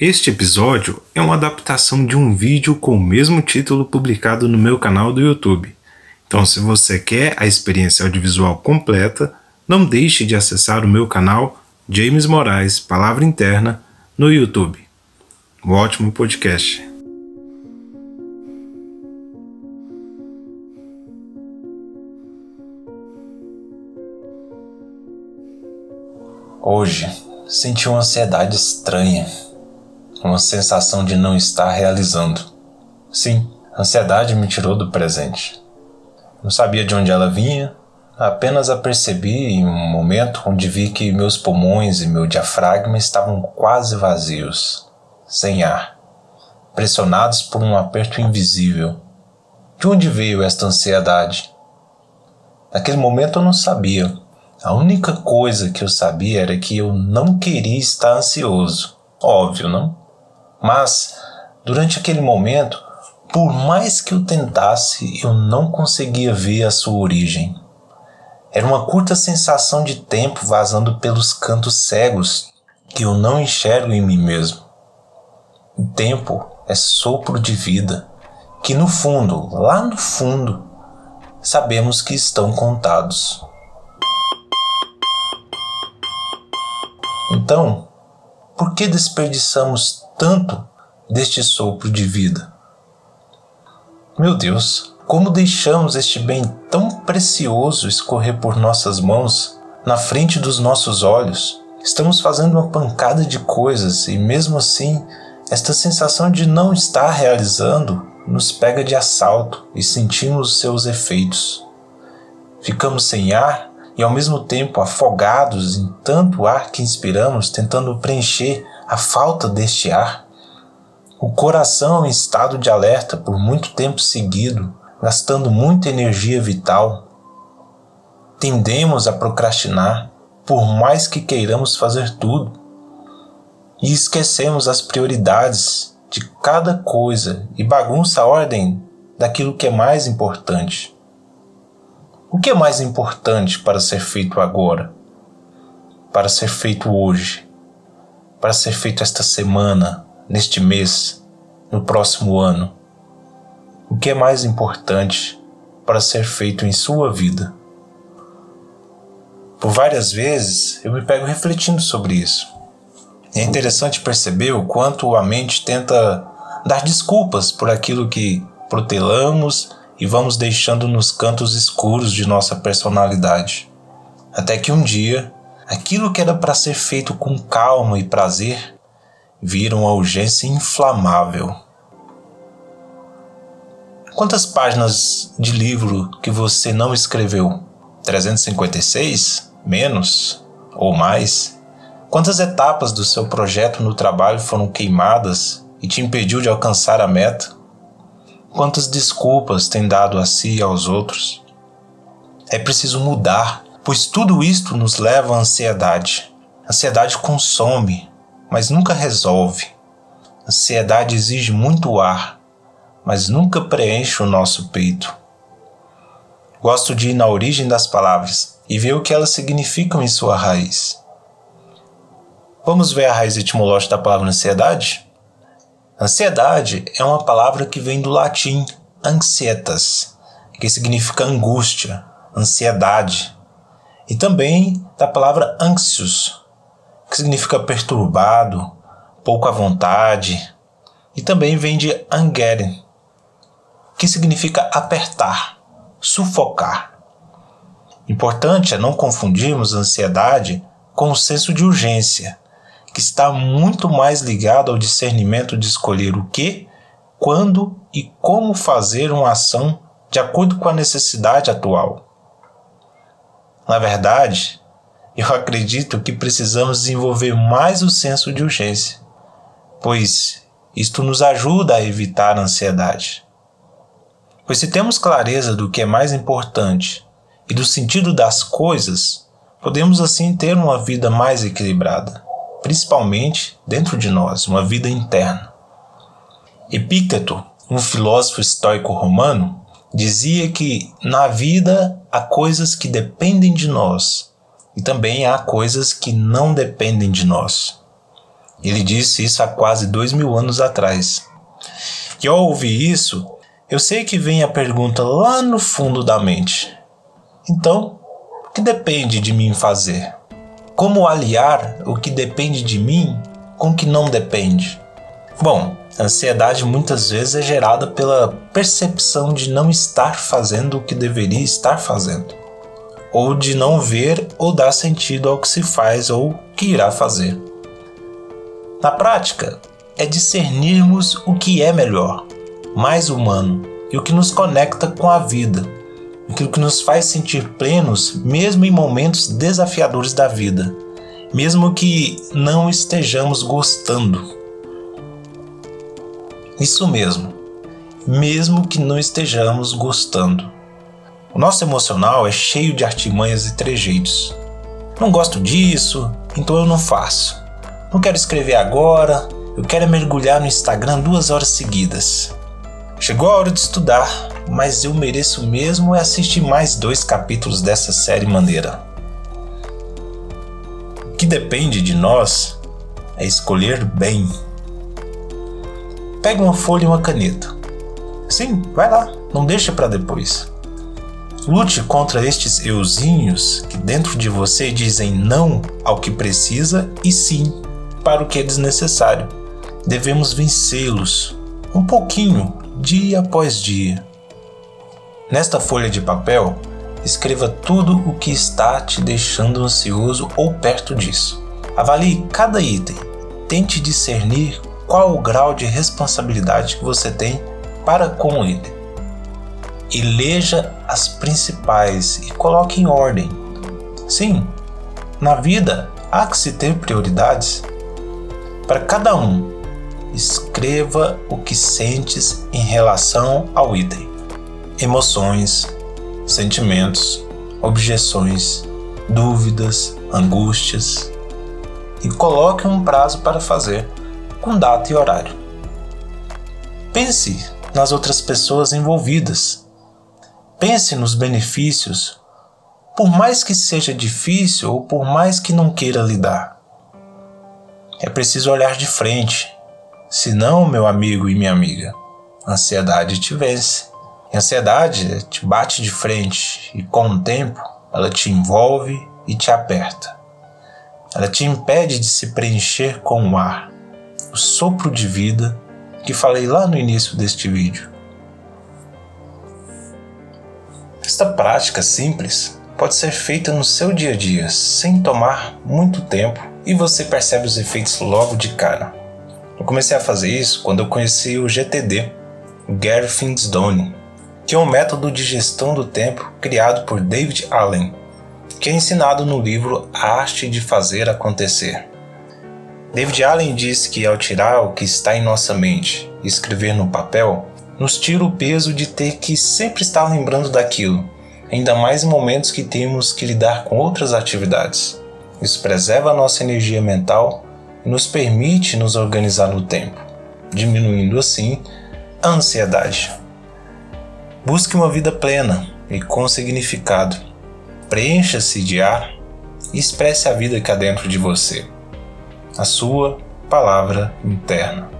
Este episódio é uma adaptação de um vídeo com o mesmo título publicado no meu canal do YouTube. Então, se você quer a experiência audiovisual completa, não deixe de acessar o meu canal James Moraes Palavra Interna no YouTube. Um ótimo podcast. Hoje senti uma ansiedade estranha uma sensação de não estar realizando. Sim, a ansiedade me tirou do presente. Não sabia de onde ela vinha, apenas a percebi em um momento onde vi que meus pulmões e meu diafragma estavam quase vazios, sem ar, pressionados por um aperto invisível. De onde veio esta ansiedade? Naquele momento eu não sabia. A única coisa que eu sabia era que eu não queria estar ansioso. Óbvio, não? Mas, durante aquele momento, por mais que eu tentasse, eu não conseguia ver a sua origem. Era uma curta sensação de tempo vazando pelos cantos cegos que eu não enxergo em mim mesmo. O tempo é sopro de vida, que no fundo, lá no fundo, sabemos que estão contados. Então, por que desperdiçamos tanto deste sopro de vida? Meu Deus, como deixamos este bem tão precioso escorrer por nossas mãos, na frente dos nossos olhos? Estamos fazendo uma pancada de coisas e, mesmo assim, esta sensação de não estar realizando nos pega de assalto e sentimos seus efeitos. Ficamos sem ar e, ao mesmo tempo, afogados em tanto ar que inspiramos, tentando preencher a falta deste ar. O coração em estado de alerta por muito tempo seguido, gastando muita energia vital. Tendemos a procrastinar, por mais que queiramos fazer tudo, e esquecemos as prioridades de cada coisa e bagunça a ordem daquilo que é mais importante. O que é mais importante para ser feito agora? Para ser feito hoje? Para ser feito esta semana, neste mês, no próximo ano? O que é mais importante para ser feito em sua vida? Por várias vezes eu me pego refletindo sobre isso. É interessante perceber o quanto a mente tenta dar desculpas por aquilo que protelamos e vamos deixando nos cantos escuros de nossa personalidade. Até que um dia Aquilo que era para ser feito com calma e prazer vira uma urgência inflamável. Quantas páginas de livro que você não escreveu? 356? Menos? Ou mais? Quantas etapas do seu projeto no trabalho foram queimadas e te impediu de alcançar a meta? Quantas desculpas tem dado a si e aos outros? É preciso mudar pois tudo isto nos leva à ansiedade. Ansiedade consome, mas nunca resolve. Ansiedade exige muito ar, mas nunca preenche o nosso peito. Gosto de ir na origem das palavras e ver o que elas significam em sua raiz. Vamos ver a raiz etimológica da palavra ansiedade? Ansiedade é uma palavra que vem do latim ansietas, que significa angústia, ansiedade, e também da palavra anxious, que significa perturbado, pouco à vontade, e também vem de angeren, que significa apertar, sufocar. Importante é não confundirmos ansiedade com o senso de urgência, que está muito mais ligado ao discernimento de escolher o que, quando e como fazer uma ação de acordo com a necessidade atual. Na verdade, eu acredito que precisamos desenvolver mais o senso de urgência, pois isto nos ajuda a evitar a ansiedade. Pois se temos clareza do que é mais importante e do sentido das coisas, podemos assim ter uma vida mais equilibrada, principalmente dentro de nós, uma vida interna. Epícteto, um filósofo estoico romano, dizia que na vida há coisas que dependem de nós e também há coisas que não dependem de nós. Ele disse isso há quase dois mil anos atrás. E ao ouvir isso, eu sei que vem a pergunta lá no fundo da mente. Então, o que depende de mim fazer? Como aliar o que depende de mim com o que não depende? Bom, a ansiedade muitas vezes é gerada pela percepção de não estar fazendo o que deveria estar fazendo, ou de não ver ou dar sentido ao que se faz ou que irá fazer. Na prática, é discernirmos o que é melhor, mais humano e o que nos conecta com a vida, aquilo que nos faz sentir plenos mesmo em momentos desafiadores da vida, mesmo que não estejamos gostando isso mesmo, mesmo que não estejamos gostando. O nosso emocional é cheio de artimanhas e trejeitos. Não gosto disso, então eu não faço. Não quero escrever agora, eu quero mergulhar no Instagram duas horas seguidas. Chegou a hora de estudar, mas eu mereço mesmo é assistir mais dois capítulos dessa série maneira. O que depende de nós é escolher bem. Pegue uma folha e uma caneta. Sim, vai lá, não deixa para depois. Lute contra estes euzinhos que dentro de você dizem não ao que precisa e sim para o que é desnecessário. Devemos vencê-los um pouquinho, dia após dia. Nesta folha de papel, escreva tudo o que está te deixando ansioso ou perto disso. Avalie cada item. Tente discernir qual o grau de responsabilidade que você tem para com ele. Eleja as principais e coloque em ordem. Sim, na vida há que se ter prioridades. Para cada um, escreva o que sentes em relação ao item: emoções, sentimentos, objeções, dúvidas, angústias. E coloque um prazo para fazer com data e horário. Pense nas outras pessoas envolvidas. Pense nos benefícios, por mais que seja difícil ou por mais que não queira lidar. É preciso olhar de frente, senão, meu amigo e minha amiga, a ansiedade te vence. a ansiedade te bate de frente e, com o tempo, ela te envolve e te aperta. Ela te impede de se preencher com o ar o sopro de vida que falei lá no início deste vídeo. Esta prática simples pode ser feita no seu dia a dia sem tomar muito tempo e você percebe os efeitos logo de cara. Eu comecei a fazer isso quando eu conheci o GTD, o Gary Finsdone, que é um método de gestão do tempo criado por David Allen, que é ensinado no livro A Arte de Fazer Acontecer. David Allen diz que ao tirar o que está em nossa mente e escrever no papel, nos tira o peso de ter que sempre estar lembrando daquilo, ainda mais em momentos que temos que lidar com outras atividades. Isso preserva a nossa energia mental e nos permite nos organizar no tempo, diminuindo assim a ansiedade. Busque uma vida plena e com significado. Preencha-se de ar e expresse a vida que há dentro de você a sua palavra interna.